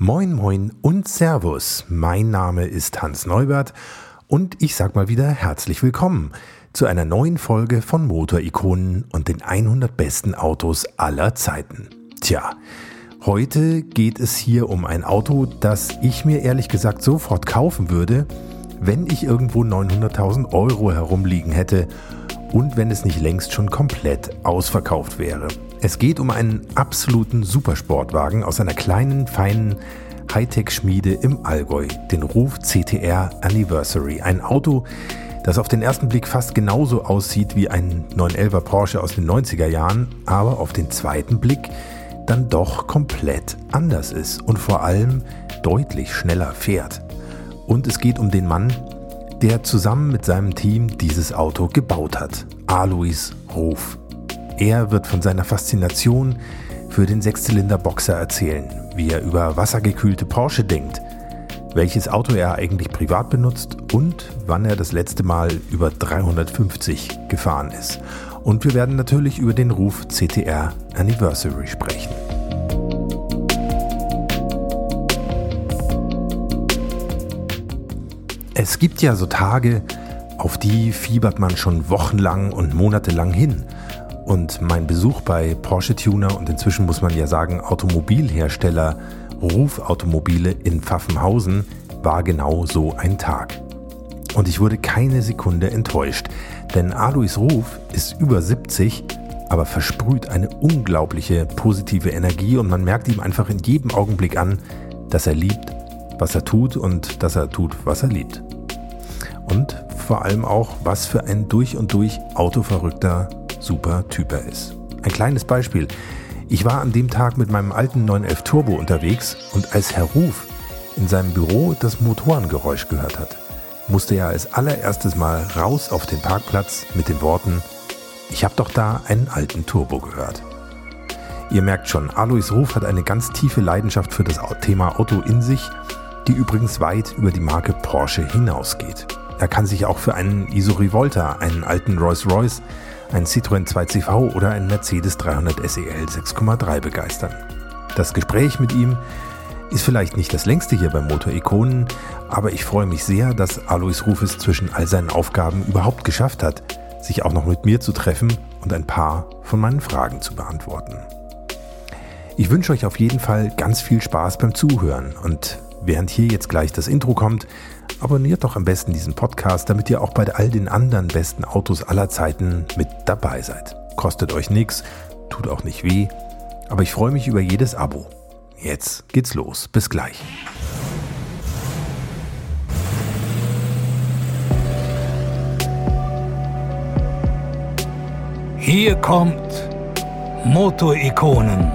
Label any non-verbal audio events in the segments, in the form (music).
Moin, moin und Servus. Mein Name ist Hans Neubert und ich sag mal wieder herzlich willkommen zu einer neuen Folge von Motorikonen und den 100 besten Autos aller Zeiten. Tja, heute geht es hier um ein Auto, das ich mir ehrlich gesagt sofort kaufen würde, wenn ich irgendwo 900.000 Euro herumliegen hätte und wenn es nicht längst schon komplett ausverkauft wäre. Es geht um einen absoluten Supersportwagen aus einer kleinen, feinen Hightech-Schmiede im Allgäu, den Ruf CTR Anniversary. Ein Auto, das auf den ersten Blick fast genauso aussieht wie ein 911er Porsche aus den 90er Jahren, aber auf den zweiten Blick dann doch komplett anders ist und vor allem deutlich schneller fährt. Und es geht um den Mann, der zusammen mit seinem Team dieses Auto gebaut hat, Alois Ruf. Er wird von seiner Faszination für den Sechszylinder-Boxer erzählen, wie er über wassergekühlte Porsche denkt, welches Auto er eigentlich privat benutzt und wann er das letzte Mal über 350 gefahren ist. Und wir werden natürlich über den Ruf CTR Anniversary sprechen. Es gibt ja so Tage, auf die fiebert man schon wochenlang und monatelang hin – und mein Besuch bei Porsche Tuner und inzwischen muss man ja sagen Automobilhersteller Ruf Automobile in Pfaffenhausen war genau so ein Tag. Und ich wurde keine Sekunde enttäuscht, denn Alois Ruf ist über 70, aber versprüht eine unglaubliche positive Energie und man merkt ihm einfach in jedem Augenblick an, dass er liebt, was er tut und dass er tut, was er liebt. Und vor allem auch, was für ein durch und durch autoverrückter super Typ er ist. Ein kleines Beispiel. Ich war an dem Tag mit meinem alten 911 Turbo unterwegs und als Herr Ruf in seinem Büro das Motorengeräusch gehört hat, musste er als allererstes Mal raus auf den Parkplatz mit den Worten, ich habe doch da einen alten Turbo gehört. Ihr merkt schon, Alois Ruf hat eine ganz tiefe Leidenschaft für das Thema Auto in sich, die übrigens weit über die Marke Porsche hinausgeht. Er kann sich auch für einen Iso Rivolta, einen alten Rolls-Royce, ein Citroën 2CV oder ein Mercedes 300 SEL 6,3 begeistern. Das Gespräch mit ihm ist vielleicht nicht das längste hier bei Motor Ikonen, aber ich freue mich sehr, dass Alois Ruf es zwischen all seinen Aufgaben überhaupt geschafft hat, sich auch noch mit mir zu treffen und ein paar von meinen Fragen zu beantworten. Ich wünsche euch auf jeden Fall ganz viel Spaß beim Zuhören und während hier jetzt gleich das Intro kommt, abonniert doch am besten diesen Podcast, damit ihr auch bei all den anderen besten Autos aller Zeiten mit dabei seid. Kostet euch nichts, tut auch nicht weh, aber ich freue mich über jedes Abo. Jetzt geht's los. Bis gleich. Hier kommt Motorikonen.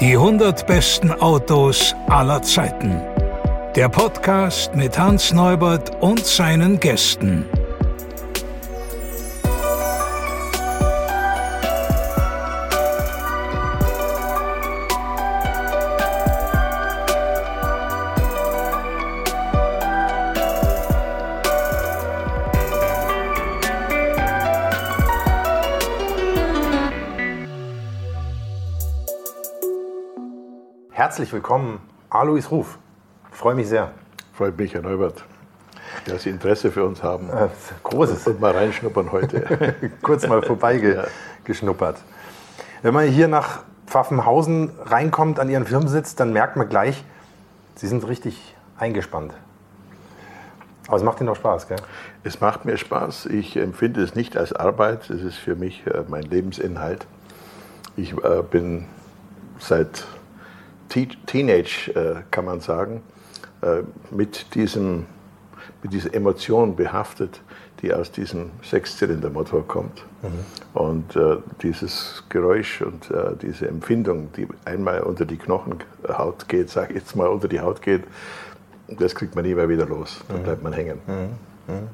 Die 100 besten Autos aller Zeiten. Der Podcast mit Hans Neubert und seinen Gästen. Herzlich willkommen, Alois Ruf freue mich sehr. Freut mich, Herr Neubert, dass Sie Interesse für uns haben. Äh, großes. Und mal reinschnuppern heute. (laughs) Kurz mal vorbeigeschnuppert. Wenn man hier nach Pfaffenhausen reinkommt, an Ihren Firmensitz, dann merkt man gleich, Sie sind richtig eingespannt. Aber es macht Ihnen auch Spaß, gell? Es macht mir Spaß. Ich empfinde es nicht als Arbeit. Es ist für mich äh, mein Lebensinhalt. Ich äh, bin seit Teenage, kann man sagen, mit, diesem, mit dieser Emotion behaftet, die aus diesem Sechszylindermotor kommt. Mhm. Und äh, dieses Geräusch und äh, diese Empfindung, die einmal unter die Knochenhaut geht, sag ich jetzt mal unter die Haut geht, das kriegt man nie mehr wieder los. Da mhm. bleibt man hängen. Mhm. mhm.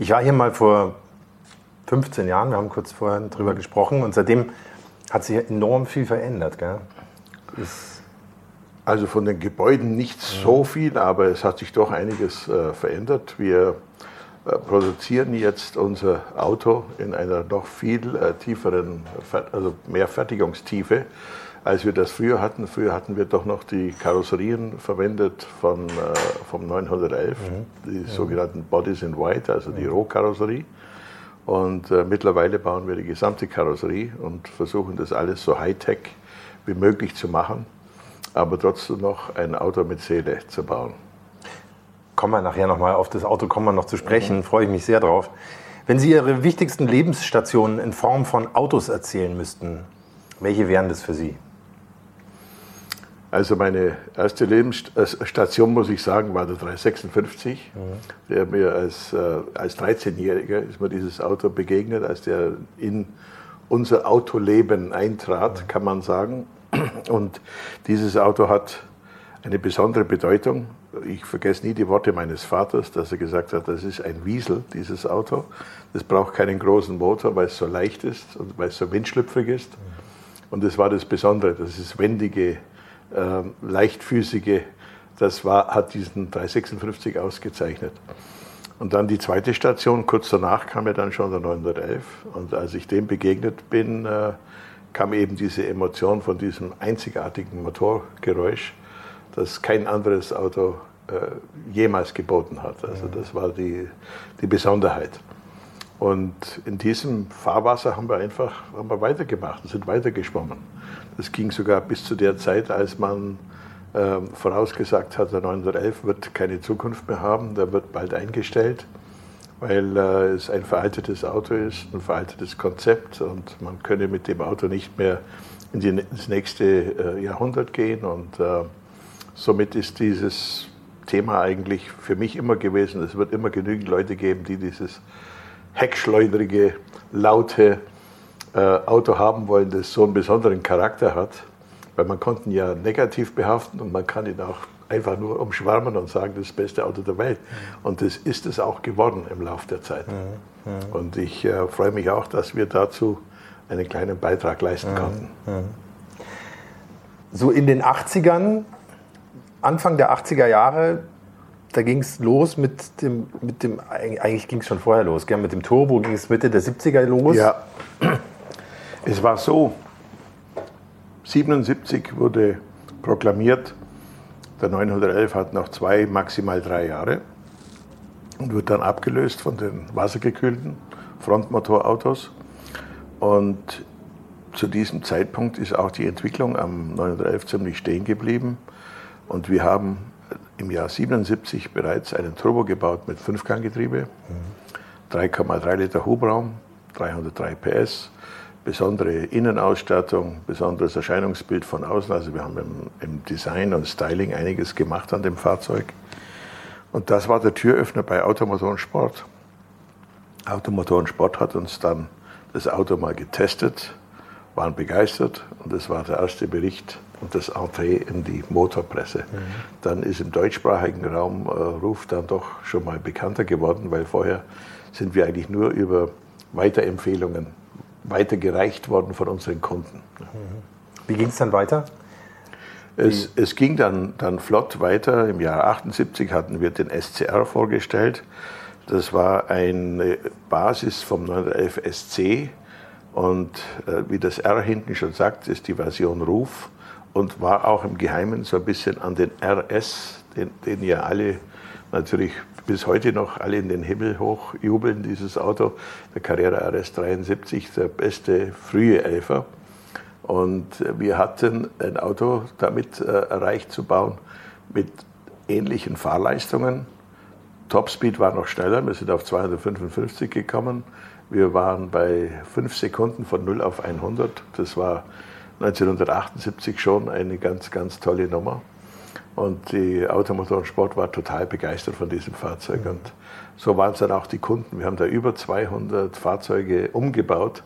Ich war hier mal vor 15 Jahren, wir haben kurz vorher drüber gesprochen und seitdem hat sich enorm viel verändert. Gell? Ist also von den Gebäuden nicht so viel, aber es hat sich doch einiges äh, verändert. Wir äh, produzieren jetzt unser Auto in einer noch viel äh, tieferen, also mehr Fertigungstiefe, als wir das früher hatten. Früher hatten wir doch noch die Karosserien verwendet von, äh, vom 911, mhm. die sogenannten Bodies in White, also die Rohkarosserie. Und äh, mittlerweile bauen wir die gesamte Karosserie und versuchen das alles so high-tech wie möglich zu machen, aber trotzdem noch ein Auto mit Seele zu bauen. Kommen wir nachher nochmal auf das Auto, kommen wir noch zu sprechen, mhm. freue ich mich sehr drauf. Wenn Sie Ihre wichtigsten Lebensstationen in Form von Autos erzählen müssten, welche wären das für Sie? Also meine erste Lebensstation, muss ich sagen, war der 356. Mhm. Der mir als, äh, als 13-Jähriger ist mir dieses Auto begegnet, als der in unser Autoleben eintrat, mhm. kann man sagen. Und dieses Auto hat eine besondere Bedeutung. Ich vergesse nie die Worte meines Vaters, dass er gesagt hat, das ist ein Wiesel, dieses Auto. Das braucht keinen großen Motor, weil es so leicht ist und weil es so windschlüpfrig ist. Und das war das Besondere, das ist wendige, äh, leichtfüßige, das war, hat diesen 356 ausgezeichnet. Und dann die zweite Station, kurz danach kam ja dann schon der 911. Und als ich dem begegnet bin, äh, kam eben diese Emotion von diesem einzigartigen Motorgeräusch, das kein anderes Auto äh, jemals geboten hat. Also das war die, die Besonderheit. Und in diesem Fahrwasser haben wir einfach haben wir weitergemacht und sind weitergeschwommen. Das ging sogar bis zu der Zeit, als man äh, vorausgesagt hat, der 911 wird keine Zukunft mehr haben, der wird bald eingestellt, weil äh, es ein veraltetes Auto ist, ein veraltetes Konzept und man könne mit dem Auto nicht mehr in die, ins nächste äh, Jahrhundert gehen. Und äh, somit ist dieses Thema eigentlich für mich immer gewesen. Es wird immer genügend Leute geben, die dieses heckschleudrige, laute äh, Auto haben wollen, das so einen besonderen Charakter hat. Weil man konnte ihn ja negativ behaften und man kann ihn auch einfach nur umschwärmen und sagen, das ist das beste Auto der Welt. Und das ist es auch geworden im Laufe der Zeit. Und ich äh, freue mich auch, dass wir dazu einen kleinen Beitrag leisten konnten. So in den 80ern, Anfang der 80er Jahre, da ging es los mit dem, mit dem eigentlich ging es schon vorher los, gell? mit dem Turbo ging es Mitte der 70er los. Ja, es war so, 77 wurde proklamiert, der 911 hat noch zwei, maximal drei Jahre und wird dann abgelöst von den wassergekühlten Frontmotorautos. Und zu diesem Zeitpunkt ist auch die Entwicklung am 911 ziemlich stehen geblieben. Und wir haben im Jahr 77 bereits einen Turbo gebaut mit Fünfganggetriebe, 3,3 Liter Hubraum, 303 PS, besondere Innenausstattung, besonderes Erscheinungsbild von außen. Also wir haben im, im Design und Styling einiges gemacht an dem Fahrzeug. Und das war der Türöffner bei Automotor und Sport. Automotor und Sport hat uns dann das Auto mal getestet, waren begeistert und das war der erste Bericht und das Entree in die Motorpresse. Mhm. Dann ist im deutschsprachigen Raum äh, Ruf dann doch schon mal bekannter geworden, weil vorher sind wir eigentlich nur über Weiterempfehlungen weitergereicht worden von unseren Kunden. Wie ging es dann weiter? Es, es, ging dann, dann flott weiter. Im Jahr 78 hatten wir den SCR vorgestellt. Das war eine Basis vom 911 SC. Und äh, wie das R hinten schon sagt, ist die Version Ruf und war auch im Geheimen so ein bisschen an den RS, den, den ja alle natürlich bis heute noch alle in den Himmel hoch jubeln, dieses Auto, der Carrera RS 73, der beste frühe Elfer. Und wir hatten ein Auto damit äh, erreicht zu bauen mit ähnlichen Fahrleistungen. Topspeed war noch schneller, wir sind auf 255 gekommen. Wir waren bei 5 Sekunden von 0 auf 100. Das war 1978 schon eine ganz, ganz tolle Nummer. Und die Automotor und Sport war total begeistert von diesem Fahrzeug. Und so waren es dann auch die Kunden. Wir haben da über 200 Fahrzeuge umgebaut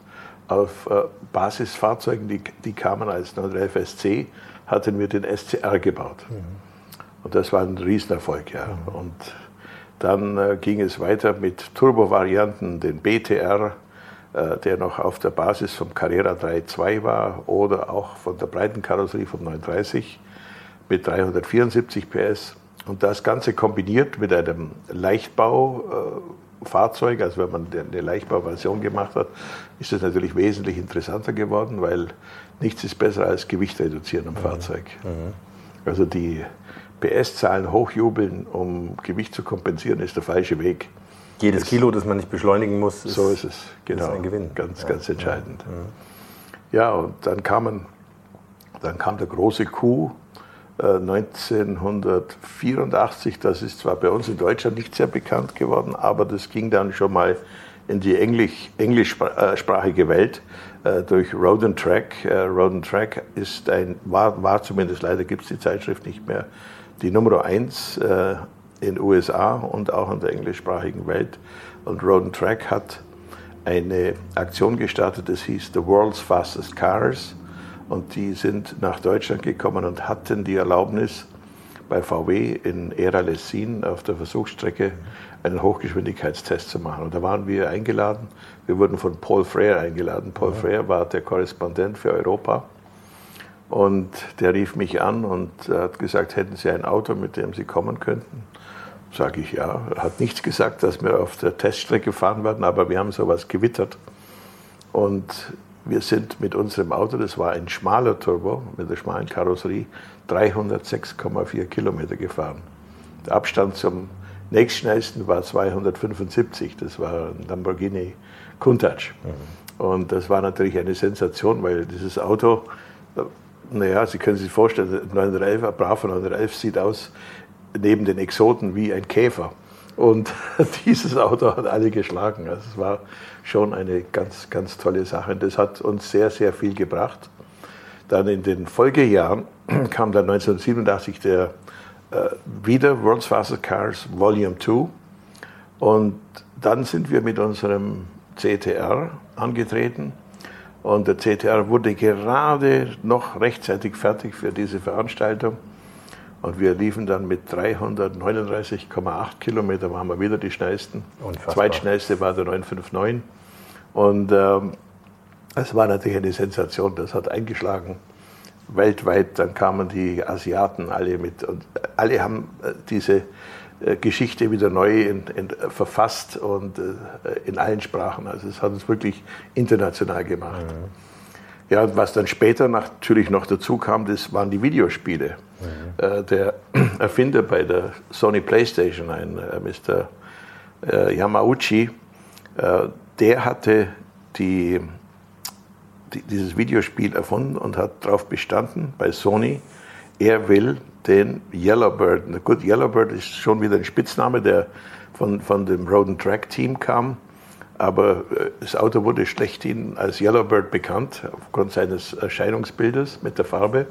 auf äh, Basisfahrzeugen, die, die kamen als 911 SC, hatten wir den SCR gebaut. Mhm. Und das war ein Riesenerfolg, ja. Mhm. Und dann äh, ging es weiter mit Turbo-Varianten, den BTR, äh, der noch auf der Basis vom Carrera 3.2 war oder auch von der breiten Karosserie vom 930 mit 374 PS. Und das Ganze kombiniert mit einem Leichtbau Fahrzeug, als wenn man eine Leichtbauversion gemacht hat, ist das natürlich wesentlich interessanter geworden, weil nichts ist besser als Gewicht reduzieren am mhm. Fahrzeug. Mhm. Also die PS-Zahlen hochjubeln, um Gewicht zu kompensieren, ist der falsche Weg. Jedes Kilo, das man nicht beschleunigen muss, ist, so ist es. Genau. Ist ein Gewinn. Ganz, ja. ganz entscheidend. Mhm. Ja, und dann, kamen, dann kam der große Coup 1984. Äh, das ist zwar bei uns in Deutschland nicht sehr bekannt geworden, aber das ging dann schon mal in die Englisch, englischsprachige Welt äh, durch Road and Track. Äh, Road and Track ist ein, war, war zumindest, leider gibt es die Zeitschrift nicht mehr, die Nummer eins äh, in USA und auch in der englischsprachigen Welt. Und Road and Track hat eine Aktion gestartet, das hieß The World's Fastest Cars. Und die sind nach Deutschland gekommen und hatten die Erlaubnis, bei VW in Era Lessin auf der Versuchsstrecke einen Hochgeschwindigkeitstest zu machen. Und da waren wir eingeladen. Wir wurden von Paul Frere eingeladen. Paul ja. Frere war der Korrespondent für Europa. Und der rief mich an und hat gesagt, hätten Sie ein Auto, mit dem Sie kommen könnten? Sage ich ja. Er hat nichts gesagt, dass wir auf der Teststrecke fahren werden, aber wir haben sowas gewittert. Und wir sind mit unserem Auto, das war ein schmaler Turbo mit der schmalen Karosserie, 306,4 Kilometer gefahren. Der Abstand zum nächstschnellsten war 275, das war ein Lamborghini Countach. Mhm. Und das war natürlich eine Sensation, weil dieses Auto, naja, Sie können sich vorstellen, 911, ein Bravo 911 sieht aus neben den Exoten wie ein Käfer. Und (laughs) dieses Auto hat alle geschlagen. Also es war schon eine ganz, ganz tolle Sache. Und das hat uns sehr, sehr viel gebracht. Dann in den Folgejahren (clears throat) kam dann 1987 der äh, wieder World's Fastest Cars Volume 2. Und dann sind wir mit unserem CTR angetreten. Und der CTR wurde gerade noch rechtzeitig fertig für diese Veranstaltung. Und wir liefen dann mit 339,8 Kilometer, waren wir wieder die schnellsten. Unfassbar. Zweitschnellste war der 959. Und ähm, es war natürlich eine Sensation, das hat eingeschlagen weltweit. Dann kamen die Asiaten alle mit und alle haben äh, diese äh, Geschichte wieder neu in, in, verfasst und äh, in allen Sprachen. Also es hat uns wirklich international gemacht. Mhm. Ja, was dann später natürlich noch dazu kam, das waren die Videospiele. Mhm. Äh, der (clears throat) Erfinder bei der Sony PlayStation, ein äh, Mr. Äh, Yamauchi, äh, der hatte die, die, dieses Videospiel erfunden und hat darauf bestanden bei Sony, er will den Yellowbird. Gut, Yellowbird ist schon wieder ein Spitzname, der von, von dem Road Track Team kam. Aber äh, das Auto wurde schlechthin als Yellowbird bekannt, aufgrund seines Erscheinungsbildes mit der Farbe.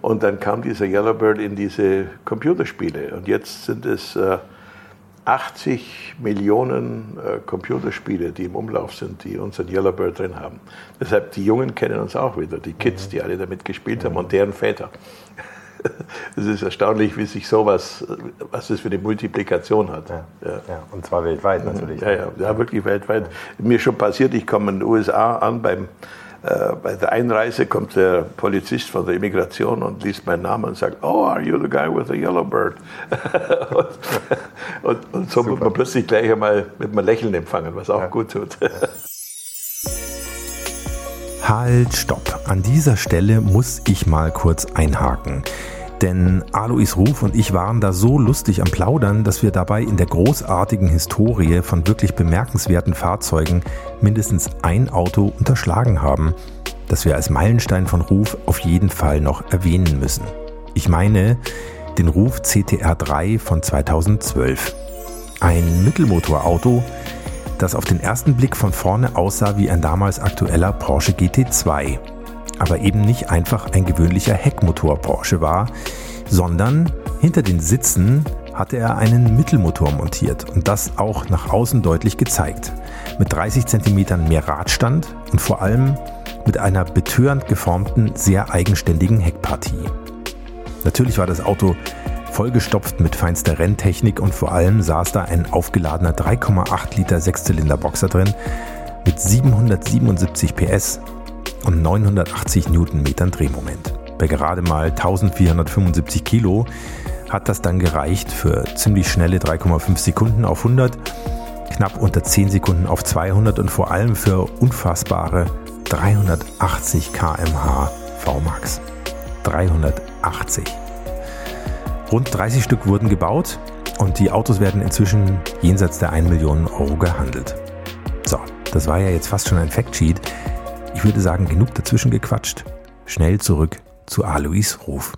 Und dann kam dieser Yellowbird in diese Computerspiele. Und jetzt sind es äh, 80 Millionen äh, Computerspiele, die im Umlauf sind, die unseren Yellowbird drin haben. Deshalb, die Jungen kennen uns auch wieder, die Kids, die alle damit gespielt haben und deren Väter. (laughs) Es ist erstaunlich, wie sich sowas, was das für eine Multiplikation hat. Ja, ja. ja und zwar weltweit natürlich. Ja, ja, ja wirklich weltweit. Mir schon passiert, ich komme in den USA an beim äh, bei der Einreise kommt der Polizist von der Immigration und liest meinen Namen und sagt, oh, are you the guy with the yellow bird? (laughs) und, und, und, so Super. wird man plötzlich gleich einmal mit einem Lächeln empfangen, was auch gut tut. Halt, stopp. An dieser Stelle muss ich mal kurz einhaken. Denn Alois Ruf und ich waren da so lustig am Plaudern, dass wir dabei in der großartigen Historie von wirklich bemerkenswerten Fahrzeugen mindestens ein Auto unterschlagen haben, das wir als Meilenstein von Ruf auf jeden Fall noch erwähnen müssen. Ich meine den Ruf CTR3 von 2012. Ein Mittelmotorauto, das auf den ersten Blick von vorne aussah wie ein damals aktueller Porsche GT2 aber eben nicht einfach ein gewöhnlicher Heckmotor Porsche war, sondern hinter den Sitzen hatte er einen Mittelmotor montiert und das auch nach außen deutlich gezeigt. Mit 30 cm mehr Radstand und vor allem mit einer betörend geformten, sehr eigenständigen Heckpartie. Natürlich war das Auto vollgestopft mit feinster Renntechnik und vor allem saß da ein aufgeladener 3,8 Liter Sechszylinder-Boxer drin mit 777 PS und 980 Newtonmetern Drehmoment. Bei gerade mal 1475 Kilo hat das dann gereicht für ziemlich schnelle 3,5 Sekunden auf 100 knapp unter 10 Sekunden auf 200 und vor allem für unfassbare 380 km/h VMAX. 380. Rund 30 Stück wurden gebaut und die Autos werden inzwischen jenseits der 1 Million Euro gehandelt. So, das war ja jetzt fast schon ein Factsheet. Ich würde sagen, genug dazwischen gequatscht. Schnell zurück zu Alois Ruf.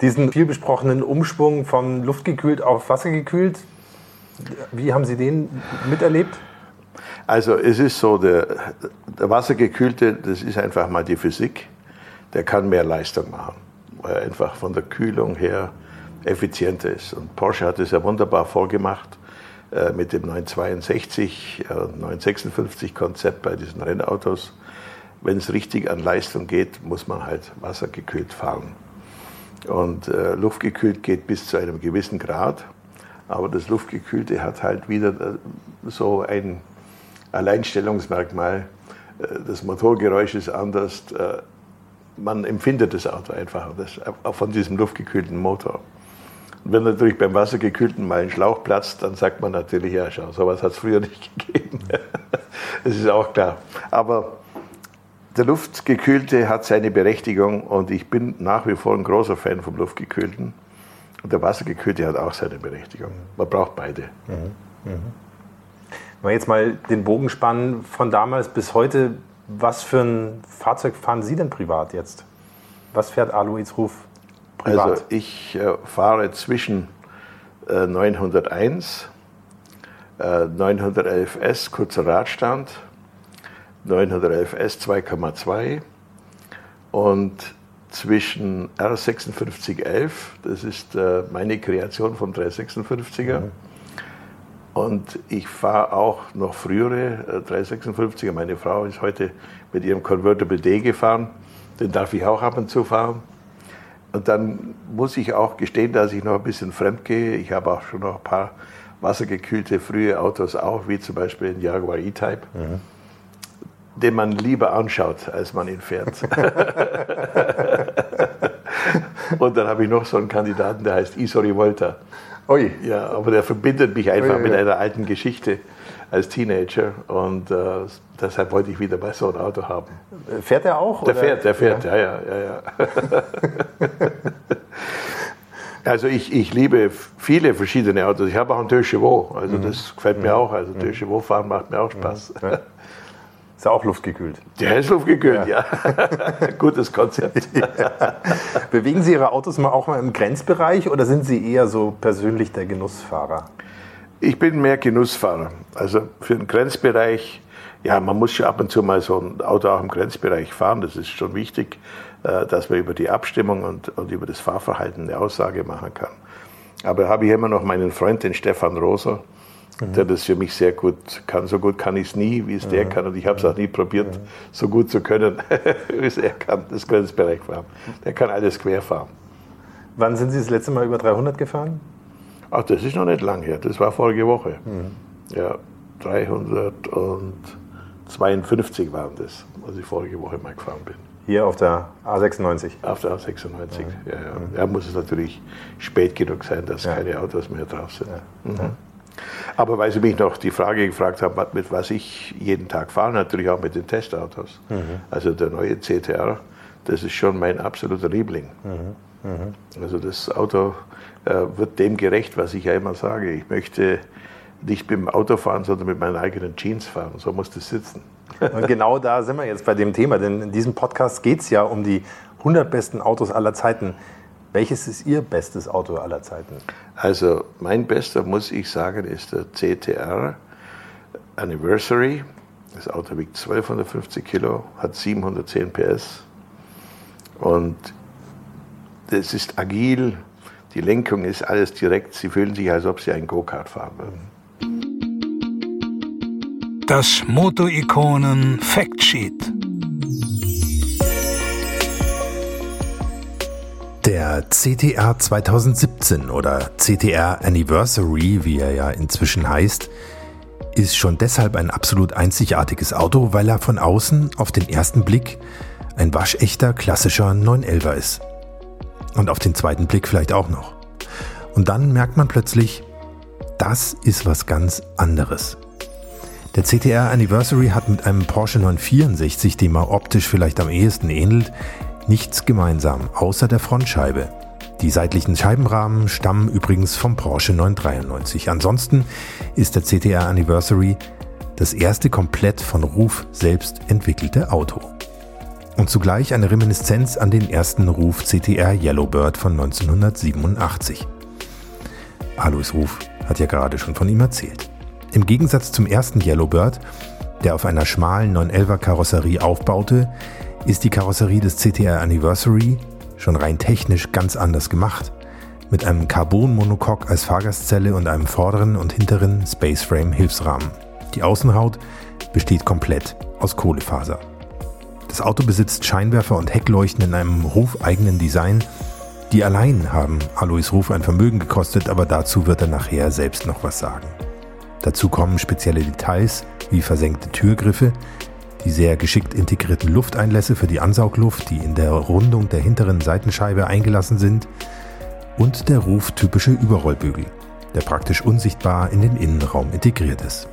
Diesen viel besprochenen Umschwung von luftgekühlt auf wassergekühlt, wie haben Sie den miterlebt? Also es ist so, der, der Wassergekühlte, das ist einfach mal die Physik, der kann mehr Leistung machen, weil er einfach von der Kühlung her effizienter ist. Und Porsche hat es ja wunderbar vorgemacht äh, mit dem 962, äh, 956 Konzept bei diesen Rennautos. Wenn es richtig an Leistung geht, muss man halt wassergekühlt fahren. Und äh, luftgekühlt geht bis zu einem gewissen Grad. Aber das Luftgekühlte hat halt wieder äh, so ein Alleinstellungsmerkmal. Äh, das Motorgeräusch ist anders. Äh, man empfindet das Auto einfach das, von diesem luftgekühlten Motor. Wenn natürlich beim Wassergekühlten mal ein Schlauch platzt, dann sagt man natürlich, ja, schau, sowas hat es früher nicht (laughs) gegeben. das ist auch klar. Aber der Luftgekühlte hat seine Berechtigung und ich bin nach wie vor ein großer Fan vom Luftgekühlten. Und der Wassergekühlte hat auch seine Berechtigung. Man braucht beide. Mhm. Mhm. Wenn wir jetzt mal den Bogen spannen von damals bis heute, was für ein Fahrzeug fahren Sie denn privat jetzt? Was fährt Alois Ruf privat? Also ich äh, fahre zwischen äh, 901, äh, 911S, kurzer Radstand, 911S 2,2 und zwischen R5611, das ist äh, meine Kreation vom 356er, mhm. und ich fahre auch noch frühere äh, 356er. Meine Frau ist heute mit ihrem Convertible D gefahren, den darf ich auch ab und zu fahren. Und dann muss ich auch gestehen, dass ich noch ein bisschen fremd gehe. Ich habe auch schon noch ein paar wassergekühlte frühe Autos auch, wie zum Beispiel den Jaguar E-Type. Mhm den man lieber anschaut, als man ihn fährt. (laughs) und dann habe ich noch so einen Kandidaten, der heißt Isori Volta. Ui. Ja, aber der verbindet mich einfach Ui, mit einer alten Geschichte als Teenager und äh, deshalb wollte ich wieder mal so ein Auto haben. Fährt er auch? Der oder? fährt, der fährt, ja, ja, ja. ja. (laughs) also ich, ich liebe viele verschiedene Autos. Ich habe auch einen Deux Chevaux, also mhm. das gefällt mir mhm. auch. Also Deux Chevaux fahren macht mir auch Spaß. Mhm. Ist ja auch luftgekühlt. Der ist luftgekühlt, ja. ja. (laughs) Gutes Konzept. (laughs) Ja. Bewegen Sie Ihre Autos mal auch mal im Grenzbereich oder sind Sie eher so persönlich der Genussfahrer? Ich bin mehr Genussfahrer. Also für den Grenzbereich, ja, man muss schon ab und zu mal so ein Auto auch im Grenzbereich fahren. Das ist schon wichtig, äh, dass man über die Abstimmung und, und über das Fahrverhalten eine Aussage machen kann. Aber habe ich immer noch meinen Freund, den Stefan Roser, mhm. der das für mich sehr gut kann. So gut kann ich es nie, wie es mhm. der kann. Und ich habe es auch nie probiert, mhm. so gut zu können, (laughs) wie es er kann, das Grenzbereich fahren. Der kann alles quer fahren. Wann sind Sie das letzte Mal über 300 gefahren? Ach, das ist noch nicht lang her. Das war vorige Woche. Mhm. Ja, 352 waren das, als ich vorige Woche mal gefahren bin. Hier auf der A96? Auf der A96, mhm. ja. Ja, ja. ja, muss es natürlich spät genug sein, dass ja. keine Autos mehr drauf sind. Ja. Mhm. Aber weil Sie mich noch die Frage gefragt haben, mit was ich jeden Tag fahre, natürlich auch mit den Testautos. Mhm. Also der neue CTR, das ist schon mein absoluter Liebling. Mhm. Mhm. Also das Auto äh, wird dem gerecht, was ich ja immer sage. Ich möchte nicht mit dem Auto fahren, sondern mit meinen eigenen Jeans fahren. So muss das sitzen. Und (laughs) genau da sind wir jetzt bei dem Thema, denn in diesem Podcast geht es ja um die 100 besten Autos aller Zeiten. Welches ist Ihr bestes Auto aller Zeiten? Also mein bester, muss ich sagen, ist der CTR Anniversary. Das Auto wiegt 1250 Kilo, hat 710 PS und das ist agil. Die Lenkung ist alles direkt. Sie fühlen sich, als ob Sie einen Go-Kart fahren würden. Das Moto-Ikonen Factsheet. Der CTR 2017 oder CTR Anniversary, wie er ja inzwischen heißt, ist schon deshalb ein absolut einzigartiges Auto, weil er von außen auf den ersten Blick ein waschechter klassischer 911er ist. Und auf den zweiten Blick vielleicht auch noch. Und dann merkt man plötzlich, das ist was ganz anderes. Der CTR Anniversary hat mit einem Porsche 964, dem er optisch vielleicht am ehesten ähnelt, nichts gemeinsam, außer der Frontscheibe. Die seitlichen Scheibenrahmen stammen übrigens vom Porsche 993. Ansonsten ist der CTR Anniversary das erste komplett von Ruf selbst entwickelte Auto. Und zugleich eine Reminiszenz an den ersten Ruf CTR Yellowbird von 1987. Alois Ruf hat ja gerade schon von ihm erzählt. Im Gegensatz zum ersten Yellowbird, der auf einer schmalen 911er Karosserie aufbaute, ist die Karosserie des CTR Anniversary schon rein technisch ganz anders gemacht. Mit einem Carbon-Monocoque als Fahrgastzelle und einem vorderen und hinteren Spaceframe-Hilfsrahmen. Die Außenhaut besteht komplett aus Kohlefaser. Das Auto besitzt Scheinwerfer und Heckleuchten in einem rufeigenen Design. Die allein haben Alois Ruf ein Vermögen gekostet, aber dazu wird er nachher selbst noch was sagen. Dazu kommen spezielle Details wie versenkte Türgriffe, die sehr geschickt integrierten Lufteinlässe für die Ansaugluft, die in der Rundung der hinteren Seitenscheibe eingelassen sind, und der ruftypische Überrollbügel, der praktisch unsichtbar in den Innenraum integriert ist.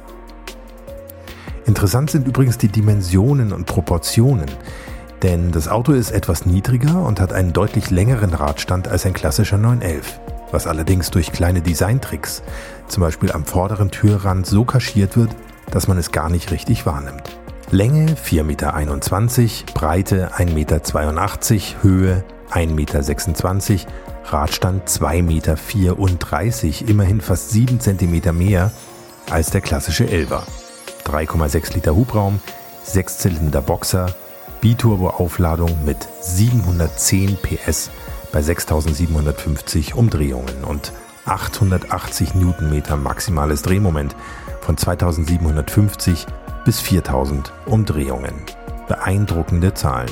Interessant sind übrigens die Dimensionen und Proportionen, denn das Auto ist etwas niedriger und hat einen deutlich längeren Radstand als ein klassischer 911 was allerdings durch kleine Designtricks, zum Beispiel am vorderen Türrand, so kaschiert wird, dass man es gar nicht richtig wahrnimmt. Länge 4,21 Meter, Breite 1,82 Meter, Höhe 1,26 Meter, Radstand 2,34 Meter, immerhin fast 7 cm mehr als der klassische Elva. 3,6 Liter Hubraum, 6-Zylinder Boxer, Biturbo-Aufladung mit 710 PS bei 6750 Umdrehungen und 880 Newtonmeter maximales Drehmoment von 2750 bis 4000 Umdrehungen. Beeindruckende Zahlen.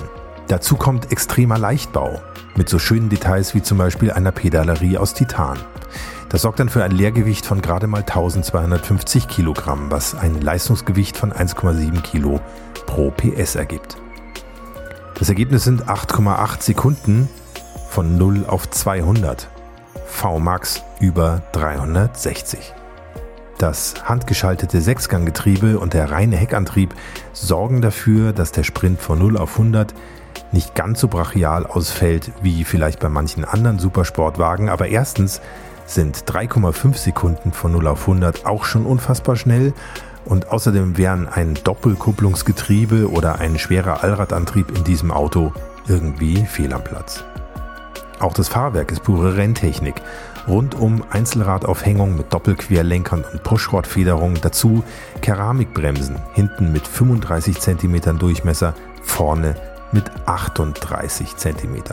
Dazu kommt extremer Leichtbau mit so schönen Details wie zum Beispiel einer Pedalerie aus Titan. Das sorgt dann für ein Leergewicht von gerade mal 1250 Kilogramm, was ein Leistungsgewicht von 1,7 Kilo pro PS ergibt. Das Ergebnis sind 8,8 Sekunden von 0 auf 200. VMAX über 360. Das handgeschaltete Sechsganggetriebe und der reine Heckantrieb sorgen dafür, dass der Sprint von 0 auf 100 nicht ganz so brachial ausfällt wie vielleicht bei manchen anderen Supersportwagen, aber erstens sind 3,5 Sekunden von 0 auf 100 auch schon unfassbar schnell und außerdem wären ein Doppelkupplungsgetriebe oder ein schwerer Allradantrieb in diesem Auto irgendwie fehl am Platz. Auch das Fahrwerk ist pure Renntechnik. Rundum Einzelradaufhängung mit Doppelquerlenkern und Pushrodfederung, dazu Keramikbremsen, hinten mit 35 cm Durchmesser, vorne mit 38 cm.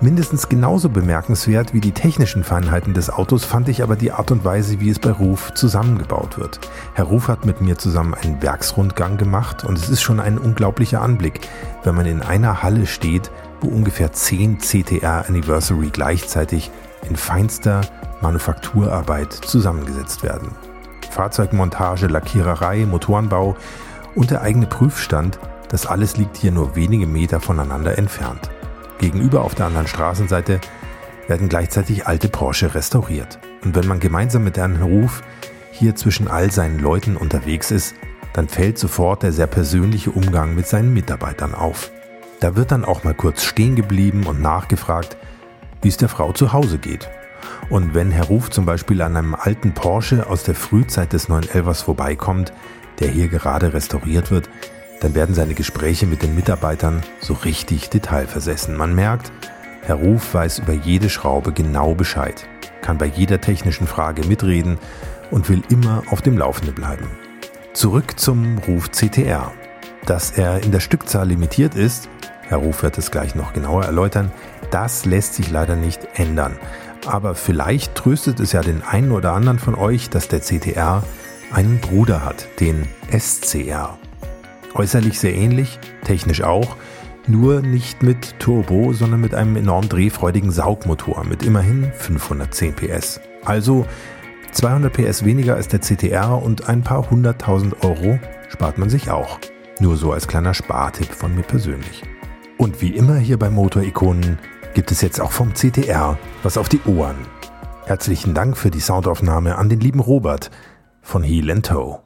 Mindestens genauso bemerkenswert wie die technischen Feinheiten des Autos fand ich aber die Art und Weise, wie es bei Ruf zusammengebaut wird. Herr Ruf hat mit mir zusammen einen Werksrundgang gemacht und es ist schon ein unglaublicher Anblick, wenn man in einer Halle steht wo ungefähr 10 CTR Anniversary gleichzeitig in feinster Manufakturarbeit zusammengesetzt werden. Fahrzeugmontage, Lackiererei, Motorenbau und der eigene Prüfstand, das alles liegt hier nur wenige Meter voneinander entfernt. Gegenüber auf der anderen Straßenseite werden gleichzeitig alte Porsche restauriert. Und wenn man gemeinsam mit Herrn Ruf hier zwischen all seinen Leuten unterwegs ist, dann fällt sofort der sehr persönliche Umgang mit seinen Mitarbeitern auf. Da wird dann auch mal kurz stehen geblieben und nachgefragt, wie es der Frau zu Hause geht. Und wenn Herr Ruf zum Beispiel an einem alten Porsche aus der Frühzeit des 911ers vorbeikommt, der hier gerade restauriert wird, dann werden seine Gespräche mit den Mitarbeitern so richtig detailversessen. Man merkt, Herr Ruf weiß über jede Schraube genau Bescheid, kann bei jeder technischen Frage mitreden und will immer auf dem Laufenden bleiben. Zurück zum Ruf CTR. Dass er in der Stückzahl limitiert ist, Herr Ruf wird es gleich noch genauer erläutern. Das lässt sich leider nicht ändern. Aber vielleicht tröstet es ja den einen oder anderen von euch, dass der CTR einen Bruder hat, den SCR. Äußerlich sehr ähnlich, technisch auch, nur nicht mit Turbo, sondern mit einem enorm drehfreudigen Saugmotor mit immerhin 510 PS. Also 200 PS weniger als der CTR und ein paar hunderttausend Euro spart man sich auch. Nur so als kleiner Spartipp von mir persönlich. Und wie immer hier bei Motorikonen gibt es jetzt auch vom CTR was auf die Ohren. Herzlichen Dank für die Soundaufnahme an den lieben Robert von Heel Toe.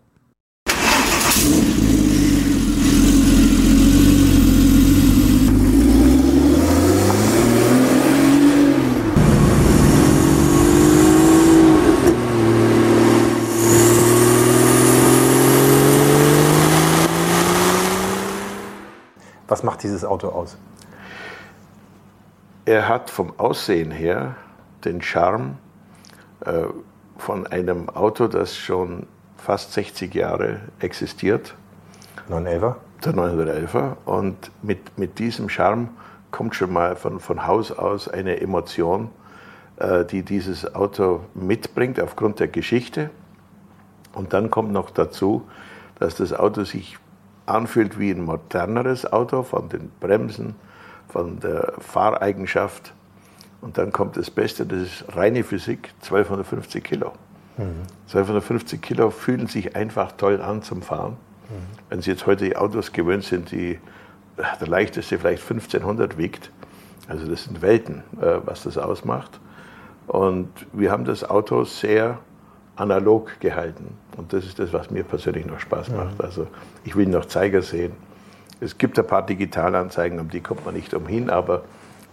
Was macht dieses Auto aus? Er hat vom Aussehen her den Charme äh, von einem Auto, das schon fast 60 Jahre existiert. 911er? Der 911er. Und mit, mit diesem Charme kommt schon mal von, von Haus aus eine Emotion, äh, die dieses Auto mitbringt aufgrund der Geschichte. Und dann kommt noch dazu, dass das Auto sich anfühlt wie ein moderneres Auto von den Bremsen, von der Fahreigenschaft. Und dann kommt das Beste, das ist reine Physik, 1250 Kilo. Mhm. 1250 Kilo fühlen sich einfach toll an zum Fahren. Mhm. Wenn Sie jetzt heute die Autos gewöhnt sind, die der leichteste vielleicht 1500 wiegt, also das sind Welten, äh, was das ausmacht. Und wir haben das Auto sehr analog gehalten. Und das ist das, was mir persönlich noch Spaß macht. Also ich will noch Zeiger sehen. Es gibt ein paar Digitalanzeigen, um die kommt man nicht umhin, aber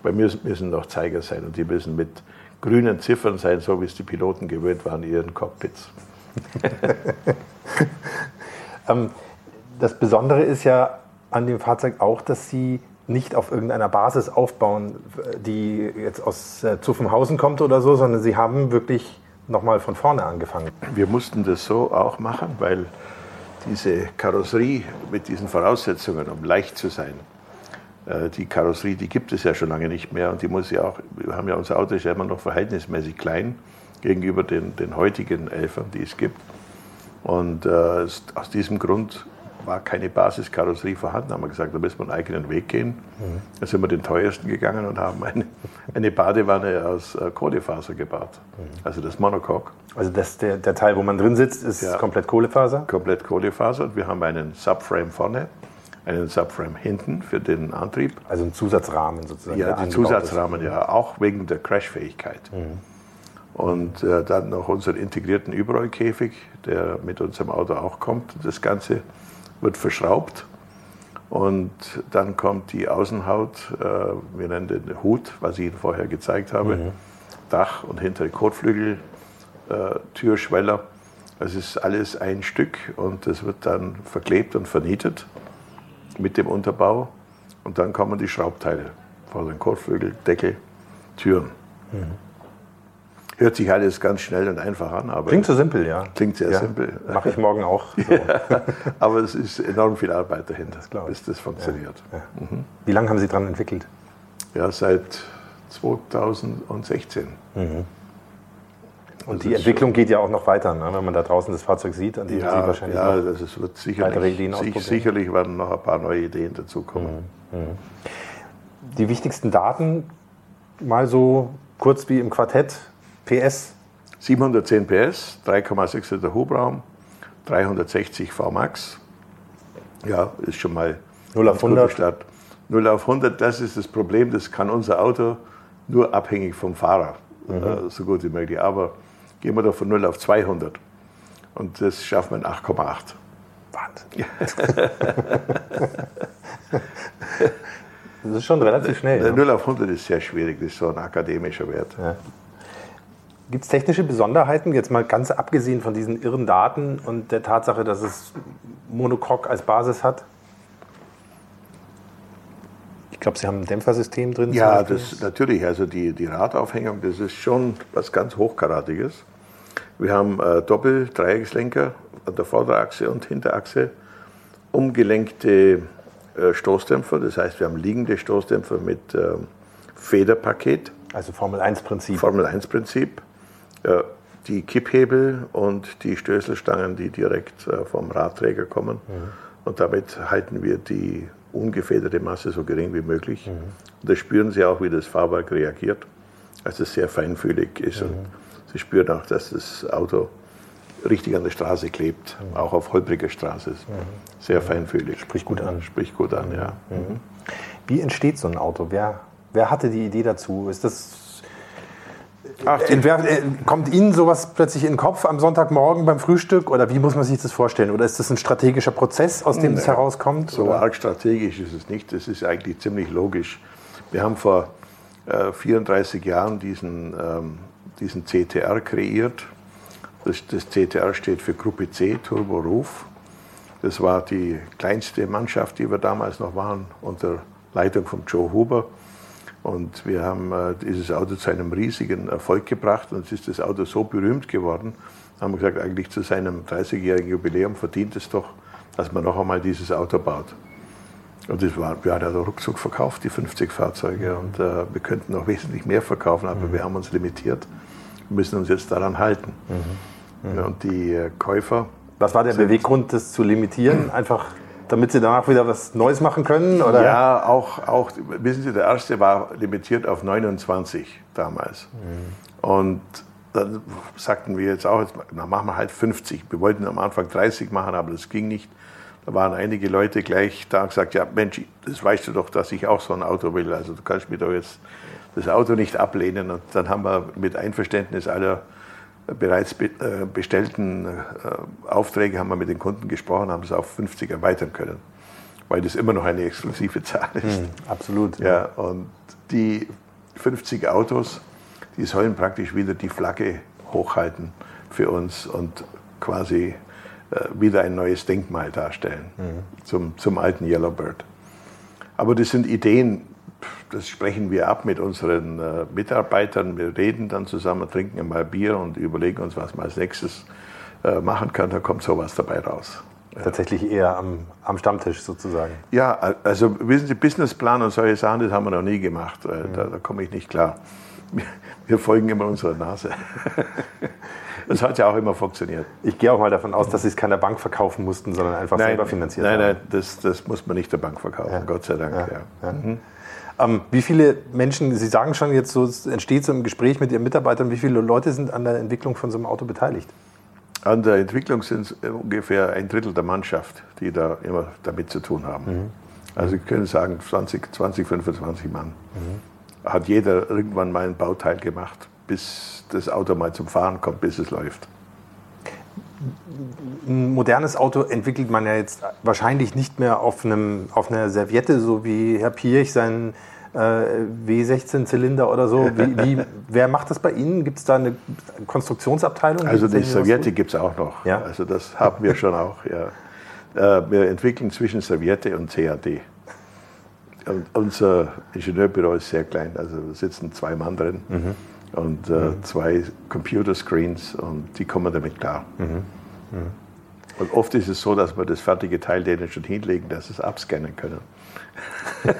bei mir müssen noch Zeiger sein und die müssen mit grünen Ziffern sein, so wie es die Piloten gewöhnt waren in ihren Cockpits. (laughs) Ähm, das Besondere ist ja an dem Fahrzeug auch, dass Sie nicht auf irgendeiner Basis aufbauen, die jetzt aus äh, Zuffenhausen kommt oder so, sondern Sie haben wirklich nochmal von vorne angefangen. Wir mussten das so auch machen, weil diese Karosserie mit diesen Voraussetzungen, um leicht zu sein, äh, die Karosserie, die gibt es ja schon lange nicht mehr und die muss ja auch, wir haben ja unser Auto ist ja immer noch verhältnismäßig klein gegenüber den, den heutigen Elfern, die es gibt. Und äh, aus diesem Grund war keine Basiskarosserie vorhanden. Haben wir gesagt, da müssen wir einen eigenen Weg gehen. Mhm. Da sind wir den teuersten gegangen und haben eine, eine Badewanne aus äh, Kohlefaser gebaut. Mhm. Also das Monocoque. Also das, der, der Teil, wo man drin sitzt, ist ja, komplett Kohlefaser? Komplett Kohlefaser. Und wir haben einen Subframe vorne, einen Subframe hinten für den Antrieb. Also ein Zusatzrahmen sozusagen. Ja, die Zusatzrahmen, ist. ja, auch wegen der Crashfähigkeit. Mhm. Und äh, dann noch unseren integrierten Überrollkäfig, der mit unserem Auto auch kommt. Das Ganze wird verschraubt und dann kommt die Außenhaut, äh, wir nennen den Hut, was ich Ihnen vorher gezeigt habe, mhm. Dach und hintere Kotflügel, äh, Türschweller. Das ist alles ein Stück und das wird dann verklebt und vernietet mit dem Unterbau und dann kommen die Schraubteile vor den Kotflügel, Deckel, Türen. Mhm. Hört sich alles ganz schnell und einfach an. Aber klingt so simpel, ja. Klingt sehr ja, simpel. Mache ich morgen auch. (laughs) So. Ja, aber es ist enorm viel Arbeit dahinter, das bis das funktioniert. Ja, mhm. Wie lange haben Sie daran entwickelt? Ja, seit 2016. Mhm. Und also die Entwicklung geht ja auch noch weiter, ne? wenn man da draußen das Fahrzeug sieht, an die ja, Sie wahrscheinlich ja, also es wird sicherlich, sich, sicherlich werden noch ein paar neue Ideen dazukommen. Mhm. Mhm. Die wichtigsten Daten, mal so kurz wie im Quartett, PS? 710 PS, 3,6 Liter Hubraum, 360 VMAX. Ja, ist schon mal 0 auf 100. 0 auf 100, das ist das Problem, das kann unser Auto nur abhängig vom Fahrer, mhm. äh, so gut wie möglich. Aber gehen wir doch von 0 auf 200 und das schaffen wir in 8,8. Wahnsinn. (laughs) das ist schon relativ schnell. 0 auf 100 ist sehr schwierig, das ist so ein akademischer Wert. Ja. Gibt es technische Besonderheiten, jetzt mal ganz abgesehen von diesen irren Daten und der Tatsache, dass es Monocoque als Basis hat? Ich glaube, Sie haben ein Dämpfersystem drin. Ja, das natürlich. Also die, die Radaufhängung, das ist schon was ganz Hochkaratiges. Wir haben äh, Doppel-Dreieckslenker an der Vorderachse und Hinterachse, umgelenkte äh, Stoßdämpfer. Das heißt, wir haben liegende Stoßdämpfer mit äh, Federpaket. Also Formel 1-Prinzip. 1-Prinzip die Kipphebel und die Stößelstangen, die direkt äh, vom Radträger kommen. Mhm. Und damit halten wir die ungefederte Masse so gering wie möglich. Mhm. Und das spüren Sie auch, wie das Fahrwerk reagiert, als es sehr feinfühlig ist. Mhm. Und Sie spüren auch, dass das Auto richtig an der Straße klebt, mhm. auch auf holpriger Straße. Mhm. Sehr feinfühlig. Spricht gut an. Spricht gut an, ja. Mhm. Wie entsteht so ein Auto? Wer, wer hatte die Idee dazu? Ist das Ach, entwerf, äh, kommt Ihnen sowas plötzlich in den Kopf am Sonntagmorgen beim Frühstück oder wie muss man sich das vorstellen? Oder ist das ein strategischer Prozess, aus dem es herauskommt? So oder? arg strategisch ist es nicht. Das ist eigentlich ziemlich logisch. Wir haben vor äh, 34 Jahren diesen, ähm, diesen CTR kreiert. Das, das CTR steht für Gruppe C, Turbo Ruf. Das war die kleinste Mannschaft, die wir damals noch waren, unter Leitung von Joe Huber. Und wir haben äh, dieses Auto zu einem riesigen Erfolg gebracht und es ist das Auto so berühmt geworden, haben wir gesagt, eigentlich zu seinem 30-jährigen Jubiläum verdient es doch, dass man noch einmal dieses Auto baut. Und das war, wir haben ja ruckzuck verkauft, die 50 Fahrzeuge. Und äh, wir könnten noch wesentlich mehr verkaufen, aber mhm. wir haben uns limitiert. Wir müssen uns jetzt daran halten. Mhm. Mhm. Und die äh, Käufer. Was war der Beweggrund, das zu limitieren? (clears throat) Einfach damit Sie danach wieder was Neues machen können? Oder? Ja, auch, auch, wissen Sie, der erste war limitiert auf 29 damals. Mhm. Und dann sagten wir jetzt auch, jetzt, na, machen wir halt 50. Wir wollten am Anfang 30 machen, aber das ging nicht. Da waren einige Leute gleich da und gesagt, ja Mensch, das weißt du doch, dass ich auch so ein Auto will. Also du kannst mir doch jetzt das Auto nicht ablehnen. Und dann haben wir mit Einverständnis aller bereits äh, bestellten äh, Aufträge haben wir mit den Kunden gesprochen, haben es auf 50 erweitern können, weil das immer noch eine exklusive Zahl ist. Mhm, absolut. Ja, und die 50 Autos, die sollen praktisch wieder die Flagge hochhalten für uns und quasi äh, wieder ein neues Denkmal darstellen mhm. zum, zum alten Yellowbird. Aber das sind Ideen, das sprechen wir ab mit unseren äh, Mitarbeitern. Wir reden dann zusammen, trinken einmal Bier und überlegen uns, was man als nächstes äh, machen kann. Da kommt sowas dabei raus. Tatsächlich eher am, am, Stammtisch sozusagen. Ja, also wissen Sie, Businessplan und solche Sachen, das haben wir noch nie gemacht. Mhm. Da, da komme ich nicht klar. Wir folgen immer unserer Nase. (laughs) Das hat ja auch immer funktioniert. Ich gehe auch mal davon aus, dass Sie es keiner Bank verkaufen mussten, sondern einfach nein, selber finanziert nein, haben. Nein, nein, das, das muss man nicht der Bank verkaufen, ja. Gott sei Dank. Ja. Ja. Mhm. Ähm, wie viele Menschen, Sie sagen schon jetzt so, es entsteht so ein Gespräch mit Ihren Mitarbeitern, wie viele Leute sind an der Entwicklung von so einem Auto beteiligt? An der Entwicklung sind es ungefähr ein Drittel der Mannschaft, die da immer damit zu tun haben. Mhm. Also ich könnte sagen 20, 20 25 Mann. Mhm. Hat jeder irgendwann mal ein Bauteil gemacht, bis das Auto mal zum Fahren kommt, bis es läuft ein modernes Auto entwickelt man ja jetzt wahrscheinlich nicht mehr auf, einem, auf einer Serviette, so wie Herr Pirch seinen äh, W16-Zylinder oder so. Wie, wie, (laughs) wer macht das bei Ihnen? Gibt es da eine Konstruktionsabteilung? Also die Serviette gibt es auch noch. Ja? Also das haben wir schon auch. Ja. Äh, wir entwickeln zwischen Serviette und CAD. Und unser Ingenieurbüro ist sehr klein, also sitzen zwei Mann drin. Mhm und äh, mhm. zwei Computerscreens und die kommen damit klar. Mhm. Mhm. Und oft ist es so, dass wir das fertige Teil denen schon hinlegen, dass sie es abscannen können. (laughs)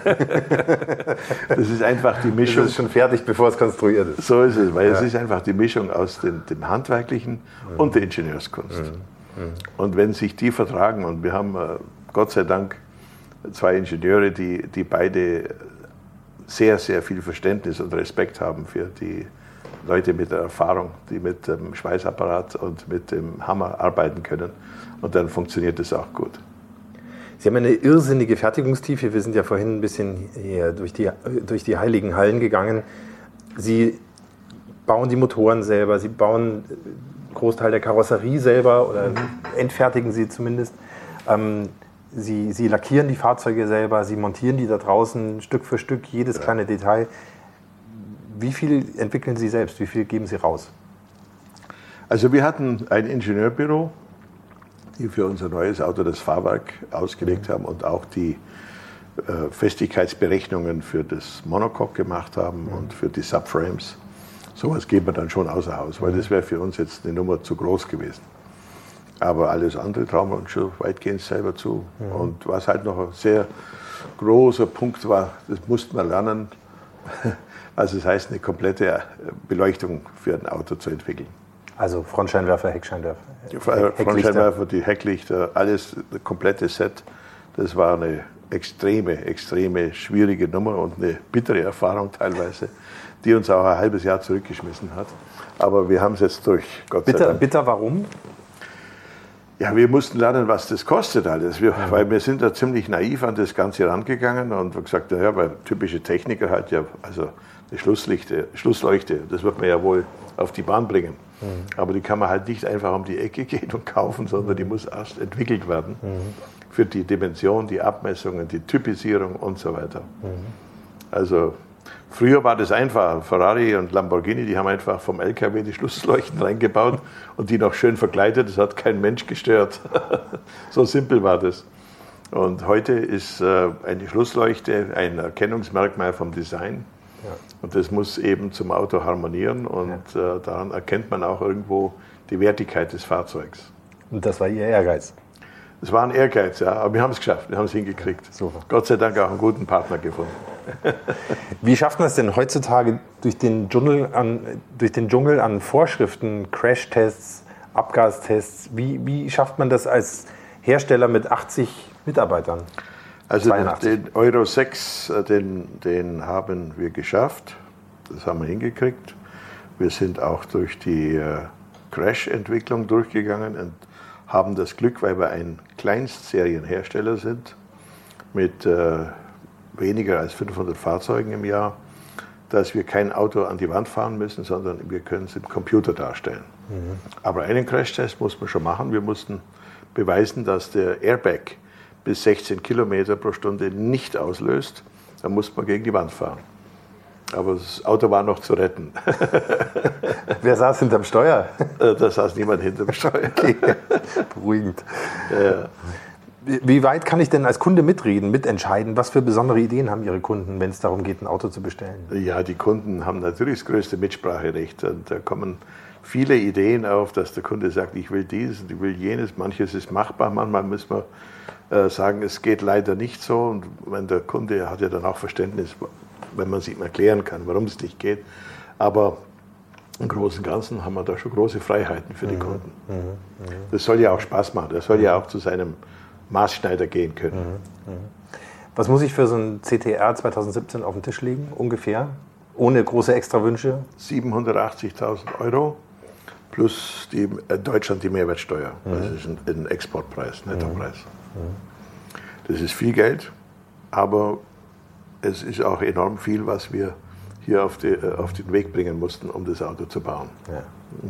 das ist einfach die Mischung. Das ist schon fertig, bevor es konstruiert ist. So ist es, weil ja. es ist einfach die Mischung aus dem, dem Handwerklichen mhm. und der Ingenieurskunst. Mhm. Und wenn sich die vertragen, und wir haben äh, Gott sei Dank zwei Ingenieure, die, die beide sehr, sehr viel Verständnis und Respekt haben für die Leute mit Erfahrung, die mit dem Schweißapparat und mit dem Hammer arbeiten können. Und dann funktioniert es auch gut. Sie haben eine irrsinnige Fertigungstiefe. Wir sind ja vorhin ein bisschen hier durch die, durch die heiligen Hallen gegangen. Sie bauen die Motoren selber, Sie bauen einen Großteil der Karosserie selber oder entfertigen sie zumindest. Ähm, sie, sie lackieren die Fahrzeuge selber, Sie montieren die da draußen Stück für Stück, jedes ja. kleine Detail. Wie viel entwickeln Sie selbst? Wie viel geben Sie raus? Also wir hatten ein Ingenieurbüro, die für unser neues Auto das Fahrwerk ausgelegt haben und auch die äh, Festigkeitsberechnungen für das Monocoque gemacht haben mhm. und für die Subframes. Sowas geben wir dann schon außer Haus, weil das wäre für uns jetzt eine Nummer zu groß gewesen. Aber alles andere trauen wir uns schon weitgehend selber zu. Mhm. Und was halt noch ein sehr großer Punkt war, das mussten wir lernen, also das heißt, eine komplette äh, Beleuchtung für ein Auto zu entwickeln. Also Frontscheinwerfer, Heckscheinwerfer. Die Frontscheinwerfer, die Hecklichter, alles, das komplette Set. Das war eine extreme, extreme schwierige Nummer und eine bittere Erfahrung teilweise, die uns auch ein halbes Jahr zurückgeschmissen hat. Aber wir haben es jetzt durch, Gott bitter, sei Dank. Bitter, warum? Ja, wir mussten lernen, was das kostet alles. Wir, ja. Weil wir sind da ziemlich naiv an das Ganze rangegangen und gesagt, naja, weil typische Techniker halt ja, also eine Schlusslichte, Schlussleuchte, das wird man ja wohl auf die Bahn bringen. Mhm. Aber die kann man halt nicht einfach um die Ecke (laughs) gehen und kaufen, sondern die muss erst entwickelt werden mhm. für die Dimension, die Abmessungen, die Typisierung und so weiter. Mhm. Also früher war das einfach. Ferrari und Lamborghini, die haben einfach vom LKW die Schlussleuchten reingebaut (laughs) und die noch schön verkleidet. Das hat kein Mensch gestört. (laughs) so simpel war das. Und heute ist äh, eine Schlussleuchte ein Erkennungsmerkmal vom Design. Ja. Und das muss eben zum Auto harmonieren und ja. äh, daran erkennt man auch irgendwo die Wertigkeit des Fahrzeugs. Und das war Ihr Ehrgeiz? Es war ein Ehrgeiz, ja, aber wir haben es geschafft, wir haben es hingekriegt. Super. Gott sei Dank auch einen guten Partner gefunden. (laughs) Wie schafft man es denn heutzutage durch den Dschungel an, durch den Dschungel an Vorschriften, Crashtests, Abgastests, wie, wie schafft man das als Hersteller mit 80 Mitarbeitern? Also 82. den Euro 6, äh, den, den haben wir geschafft. Das haben wir hingekriegt. Wir sind auch durch die äh, Crash-Entwicklung durchgegangen und haben das Glück, weil wir ein Kleinstserienhersteller sind mit äh, weniger als 500 Fahrzeugen im Jahr, dass wir kein Auto an die Wand fahren müssen, sondern wir können es im Computer darstellen. Mhm. Aber einen Crashtest muss man schon machen. Wir mussten beweisen, dass der Airbag bis 16 Kilometer pro Stunde nicht auslöst. Dann muss man gegen die Wand fahren. Aber das Auto war noch zu retten. (laughs) Wer saß hinterm Steuer? (laughs) Äh, da saß niemand hinterm Steuer. (laughs) Okay. Beruhigend. Ja. Wie weit kann ich denn als Kunde mitreden, mitentscheiden? Was für besondere Ideen haben Ihre Kunden, wenn es darum geht, ein Auto zu bestellen? Ja, die Kunden haben natürlich das größte Mitspracherecht. Und da kommen viele Ideen auf, dass der Kunde sagt, ich will dieses und ich will jenes. Manches ist machbar, manchmal müssen wir sagen, es geht leider nicht so. Und wenn der Kunde hat ja dann auch Verständnis, wenn man es ihm erklären kann, warum es nicht geht. Aber im Großen und Ganzen haben wir da schon große Freiheiten für die mhm. Kunden. Mhm. Mhm. Das soll ja auch Spaß machen. Das soll ja auch zu seinem Maßschneider gehen können. Was muss ich für so ein CTR 2017 auf den Tisch legen, ungefähr? Ohne große Extrawünsche? 780.000 Euro plus die, äh, Deutschland die Mehrwertsteuer. Das ist ein, ein Exportpreis, Nettopreis. Das ist viel Geld, aber es ist auch enorm viel, was wir hier auf, die, äh, auf den Weg bringen mussten, um das Auto zu bauen. Ja. Mhm.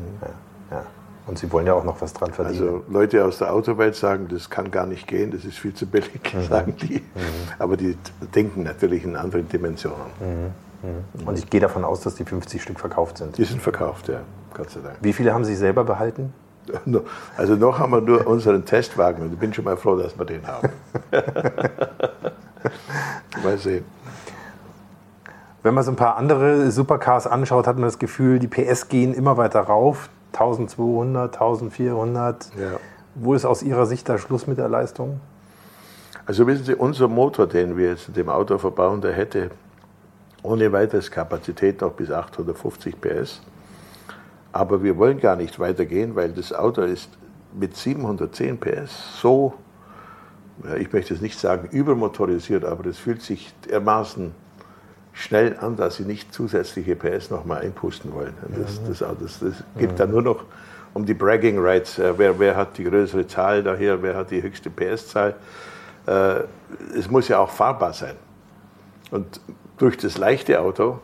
Ja. Und Sie wollen ja auch noch was dran verdienen. Also Leute aus der Autowelt sagen, das kann gar nicht gehen, das ist viel zu billig, mhm. sagen die. Mhm. Aber die denken natürlich in anderen Dimensionen. Mhm. mhm. Und ich gehe davon aus, dass die 50 Stück verkauft sind. Die sind verkauft, ja, Gott sei Dank. Wie viele haben Sie selber behalten? Also noch haben wir nur unseren Testwagen und ich bin schon mal froh, dass wir den haben. (laughs) mal sehen. Wenn man so ein paar andere Supercars anschaut, hat man das Gefühl, die PS gehen immer weiter rauf. 1200, 1400. Ja. Wo ist aus Ihrer Sicht der Schluss mit der Leistung? Also wissen Sie, unser Motor, den wir jetzt in dem Auto verbauen, der hätte ohne weiteres Kapazität noch bis 850 PS. Aber wir wollen gar nicht weitergehen, weil das Auto ist mit 710 PS so, ich möchte es nicht sagen übermotorisiert, aber es fühlt sich dermaßen schnell an, dass sie nicht zusätzliche PS nochmal einpusten wollen. Das, das, das, das gibt dann nur noch um die Bragging Rights. Äh, wer, wer hat die größere Zahl daher, wer hat die höchste PS-Zahl. Äh, es muss ja auch fahrbar sein. Und durch das leichte Auto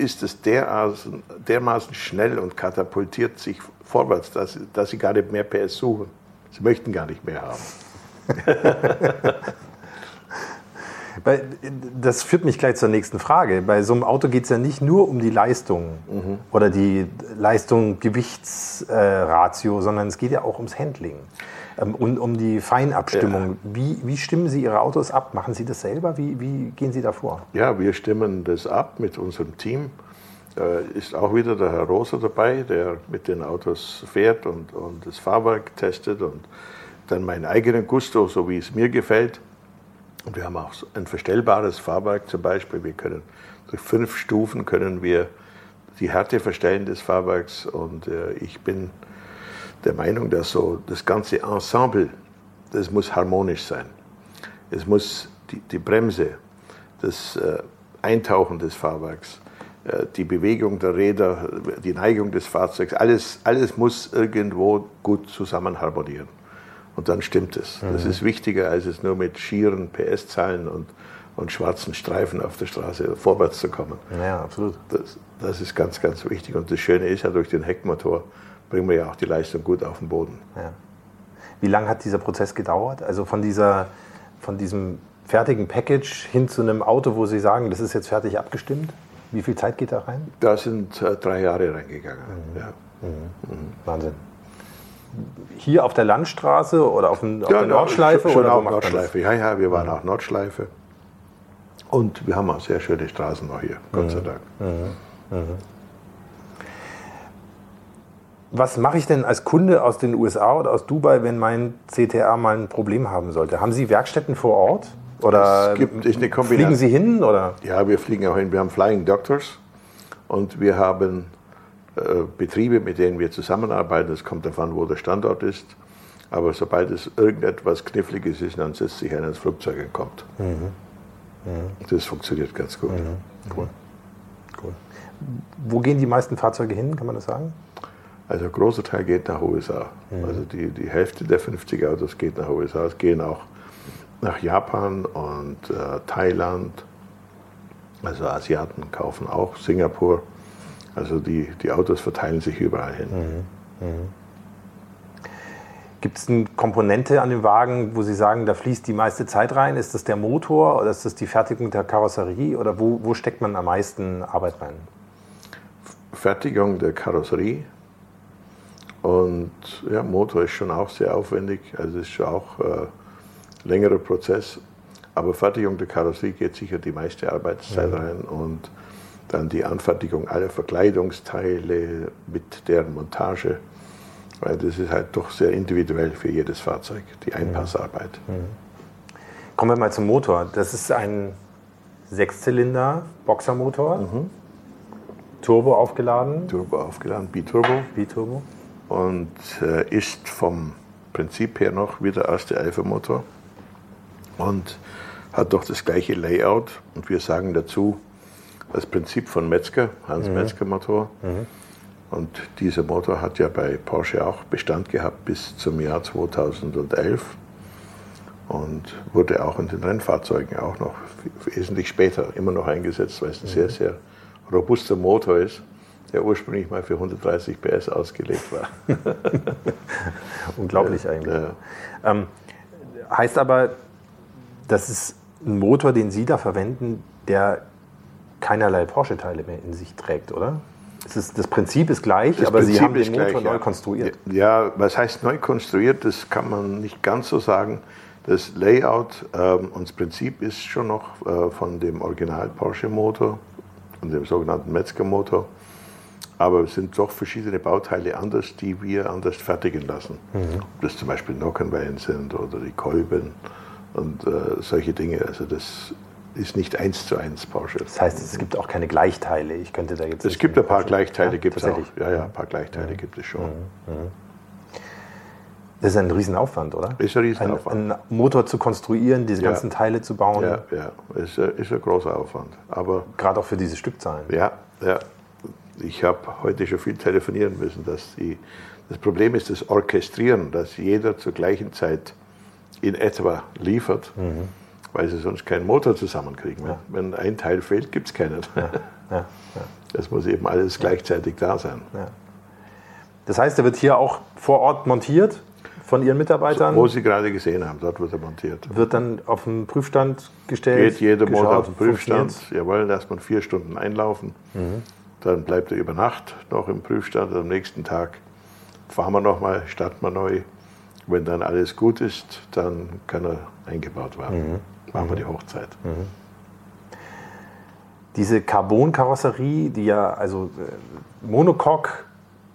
ist es dermaßen, dermaßen schnell und katapultiert sich vorwärts, dass, dass sie gar nicht mehr PS suchen. Sie möchten gar nicht mehr haben. (laughs) Das führt mich gleich zur nächsten Frage. Bei so einem Auto geht es ja nicht nur um die Leistung mhm. oder die Leistung-Gewichtsratio, sondern es geht ja auch ums Handling und um die Feinabstimmung. Wie, wie stimmen Sie Ihre Autos ab? Machen Sie das selber? Wie, wie gehen Sie da vor? Ja, wir stimmen das ab mit unserem Team. Äh, ist auch wieder der Herr Rosa dabei, der mit den Autos fährt und, und das Fahrwerk testet und dann meinen eigenen Gusto, so wie es mir gefällt. Und wir haben auch ein verstellbares Fahrwerk zum Beispiel. Wir können durch fünf Stufen können wir die Härte verstellen des Fahrwerks. Und äh, ich bin der Meinung, dass so das ganze Ensemble, das muss harmonisch sein. Es muss die, die Bremse, das äh, Eintauchen des Fahrwerks, äh, die Bewegung der Räder, die Neigung des Fahrzeugs, alles, alles muss irgendwo gut zusammen harmonieren. Und dann stimmt es. Mhm. Das ist wichtiger, als es nur mit schieren PS-Zahlen und und schwarzen Streifen auf der Straße vorwärts zu kommen. Ja, absolut. Das, das ist ganz, ganz wichtig. Und das Schöne ist ja, durch den Heckmotor bringen wir ja auch die Leistung gut auf den Boden. Ja. Wie lange hat dieser Prozess gedauert? Also von, dieser, von diesem fertigen Package hin zu einem Auto, wo Sie sagen, das ist jetzt fertig abgestimmt? Wie viel Zeit geht da rein? Da sind äh, drei Jahre reingegangen. Mhm. Ja. Wahnsinn. Hier auf der Landstraße oder auf, dem, auf der Ja, Nordschleife? Schon, schon oder? Mhm. Nordschleife. Ja, ja, wir waren auch Nordschleife. Und wir haben auch sehr schöne Straßen noch hier, Gott Mhm. sei Dank. Was mache ich denn als Kunde aus den USA oder aus Dubai, wenn mein CTA mal ein Problem haben sollte? Haben Sie Werkstätten vor Ort? Oder Es gibt eine Kombination. fliegen Sie hin? Oder? Ja, wir fliegen auch hin. Wir haben Flying Doctors und wir haben äh, Betriebe, mit denen wir zusammenarbeiten. Es kommt davon, wo der Standort ist. Aber sobald es irgendetwas Kniffliges ist, dann setzt sich einer ins Flugzeug und kommt. Das funktioniert ganz gut. Cool. cool. Wo gehen die meisten Fahrzeuge hin, kann man das sagen? Also ein großer Teil geht nach USA. Also die, die Hälfte der 50 Autos geht nach USA. Es gehen auch nach Japan und äh, Thailand. Also Asiaten kaufen auch Singapur. Also die, die Autos verteilen sich überall hin. Gibt es eine Komponente an dem Wagen, wo Sie sagen, da fließt die meiste Zeit rein? Ist das der Motor oder ist das die Fertigung der Karosserie? Oder wo, wo steckt man am meisten Arbeit rein? Fertigung der Karosserie. Und ja, Motor ist schon auch sehr aufwendig. Also ist schon auch äh, längerer Prozess. Aber Fertigung der Karosserie geht sicher die meiste Arbeitszeit rein und dann die Anfertigung aller Verkleidungsteile mit deren Montage. Weil das ist halt doch sehr individuell für jedes Fahrzeug, die Einpassarbeit. Kommen wir mal zum Motor. Das ist ein Sechszylinder Boxermotor, Turbo aufgeladen, Turbo aufgeladen, Biturbo. Biturbo. Und äh, ist vom Prinzip her noch wie der erste Alpha-Motor und hat doch das gleiche Layout. Und wir sagen dazu das Prinzip von Metzger, Hans Metzger Motor. Und dieser Motor hat ja bei Porsche auch Bestand gehabt bis zum Jahr 2011 und wurde auch in den Rennfahrzeugen auch noch wesentlich später immer noch eingesetzt, weil es ein sehr, sehr robuster Motor ist, der ursprünglich mal für 130 PS ausgelegt war. (laughs) Unglaublich eigentlich. Ja. Ähm, heißt aber, das ist ein Motor, den Sie da verwenden, der keinerlei Porsche-Teile mehr in sich trägt, oder? Es ist, das Prinzip ist gleich, Das aber Sie Prinzip haben den Motor gleich, neu ja. konstruiert. Ja, was heißt neu konstruiert? Das kann man nicht ganz so sagen. Das Layout ähm, und das Prinzip ist schon noch äh, von dem Original Porsche Motor, von dem sogenannten Metzger Motor. Aber es sind doch verschiedene Bauteile anders, die wir anders fertigen lassen. Ob das zum Beispiel Nockenwellen sind oder die Kolben und äh, solche Dinge. Also das ist nicht eins zu eins Porsche. Das heißt, es gibt auch keine Gleichteile. Ich könnte da jetzt. Es gibt ein paar Gleichteile, Ja, gibt es auch. Ja, ja, ein paar Gleichteile gibt es schon. Das ist ein Riesenaufwand, oder? Ist ein Riesenaufwand. Ein, einen Motor zu konstruieren, diese Ja. ganzen Teile zu bauen, Ja, ja, ist, äh, ist ein großer Aufwand. Aber gerade auch für diese Stückzahlen. ja, ja, ich habe heute schon viel telefonieren müssen, dass die, das Problem ist das Orchestrieren, dass jeder zur gleichen Zeit in etwa liefert, weil sie sonst keinen Motor zusammenkriegen. Wenn ein Teil fehlt, gibt es keinen. Ja, Das muss eben alles gleichzeitig da sein. Das heißt, er wird hier auch vor Ort montiert von Ihren Mitarbeitern, Wo Sie gerade gesehen haben, dort wird er montiert. wird dann auf den Prüfstand gestellt. Geht jeder Motor auf den Prüfstand, jawohl, lässt man vier Stunden einlaufen. Dann bleibt er über Nacht noch im Prüfstand. Am nächsten Tag fahren wir nochmal, starten wir neu. Wenn dann alles gut ist, dann kann er eingebaut werden. Machen wir die Hochzeit. Diese Carbon-Karosserie, die ja also äh, Monocoque,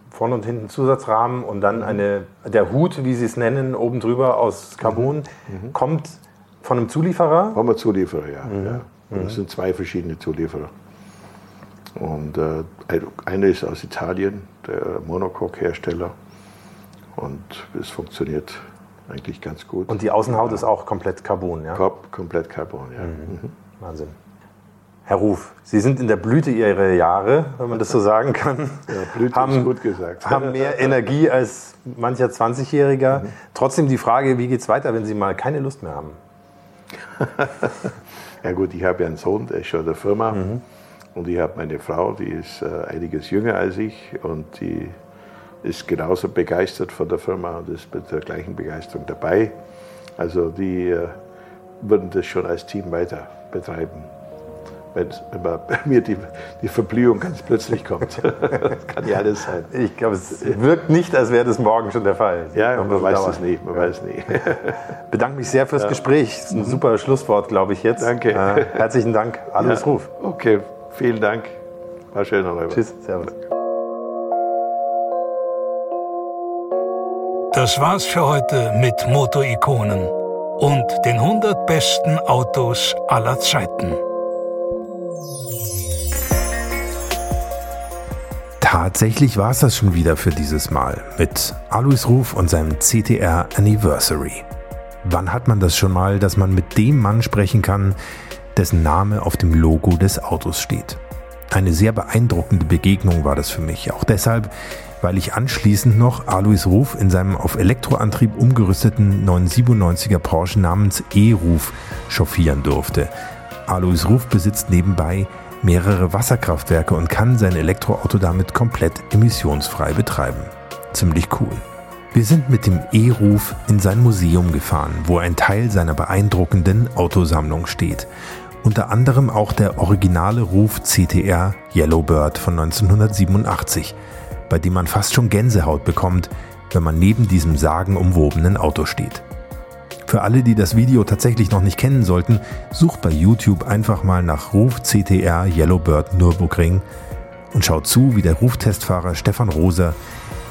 vorne und hinten Zusatzrahmen und dann eine, der Hut, wie Sie es nennen, oben drüber aus Carbon, kommt von einem Zulieferer. Haben wir Zulieferer, ja. ja. Es sind zwei verschiedene Zulieferer. Und äh, einer ist aus Italien, der Monocoque-Hersteller. Und es funktioniert eigentlich ganz gut. Und die Außenhaut ist auch komplett Carbon, ja? Kom komplett Carbon, ja. Mhm. Wahnsinn. Herr Ruf, Sie sind in der Blüte Ihrer Jahre, wenn man das so sagen kann. Ja, Blüte ist gut gesagt. haben mehr Energie als mancher 20-Jähriger. Trotzdem die Frage, wie geht es weiter, wenn Sie mal keine Lust mehr haben? (laughs) Ja gut, ich habe ja einen Sohn, der ist schon in der Firma. Mhm. Und ich habe meine Frau, die ist äh, einiges jünger als ich und die ist genauso begeistert von der Firma und ist mit der gleichen Begeisterung dabei. Also die äh, würden das schon als Team weiter betreiben wenn, wenn man, (laughs) mir die, die Verblühung ganz plötzlich kommt. (laughs) das kann ja alles sein. Ich glaube, es wirkt nicht, als wäre das morgen schon der Fall. Ja, man, man weiß es nicht. Man ja. weiß nicht. (laughs) Bedanke mich sehr fürs ja. Gespräch. Das ist ein mhm. super Schlusswort, glaube ich jetzt. Danke. Äh, herzlichen Dank. Alles ja. Ruf. Okay, vielen Dank. War schön, Herr Räuber. Tschüss. Servus. Das war's für heute mit Motorikonen und den 100 besten Autos aller Zeiten. Tatsächlich war es das schon wieder für dieses Mal mit Alois Ruf und seinem CTR Anniversary. Wann hat man das schon mal, dass man mit dem Mann sprechen kann, dessen Name auf dem Logo des Autos steht? Eine sehr beeindruckende Begegnung war das für mich, auch deshalb, weil ich anschließend noch Alois Ruf in seinem auf Elektroantrieb umgerüsteten 997er Porsche namens E-Ruf chauffieren durfte. Alois Ruf besitzt nebenbei mehrere Wasserkraftwerke und kann sein Elektroauto damit komplett emissionsfrei betreiben. Ziemlich cool. Wir sind mit dem E-Ruf in sein Museum gefahren, wo ein Teil seiner beeindruckenden Autosammlung steht. Unter anderem auch der originale Ruf CTR Yellowbird von 1987, bei dem man fast schon Gänsehaut bekommt, wenn man neben diesem sagenumwobenen Auto steht. Für alle, die das Video tatsächlich noch nicht kennen sollten, sucht bei YouTube einfach mal nach Ruf CTR Yellowbird Nürburgring und schaut zu, wie der Ruftestfahrer Stefan Roser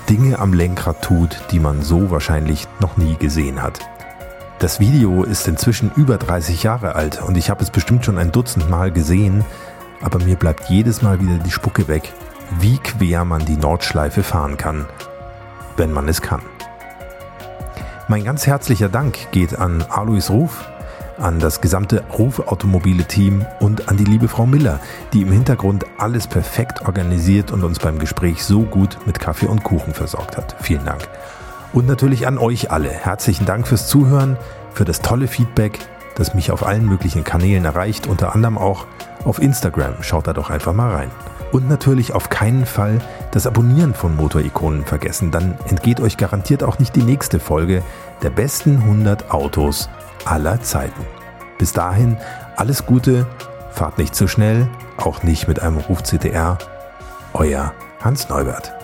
Dinge am Lenkrad tut, die man so wahrscheinlich noch nie gesehen hat. Das Video ist inzwischen über 30 Jahre alt und ich habe es bestimmt schon ein Dutzend Mal gesehen, aber mir bleibt jedes Mal wieder die Spucke weg, wie quer man die Nordschleife fahren kann, wenn man es kann. Mein ganz herzlicher Dank geht an Alois Ruf, an das gesamte Ruf Automobile Team und an die liebe Frau Miller, die im Hintergrund alles perfekt organisiert und uns beim Gespräch so gut mit Kaffee und Kuchen versorgt hat. Vielen Dank. Und natürlich an euch alle. Herzlichen Dank fürs Zuhören, für das tolle Feedback, das mich auf allen möglichen Kanälen erreicht, unter anderem auch auf Instagram. Schaut da doch einfach mal rein. Und natürlich auf keinen Fall das Abonnieren von Motorikonen vergessen, dann entgeht euch garantiert auch nicht die nächste Folge der besten 100 Autos aller Zeiten. Bis dahin alles Gute, fahrt nicht zu schnell, auch nicht mit einem Ruf CTR. Euer Hans Neubert.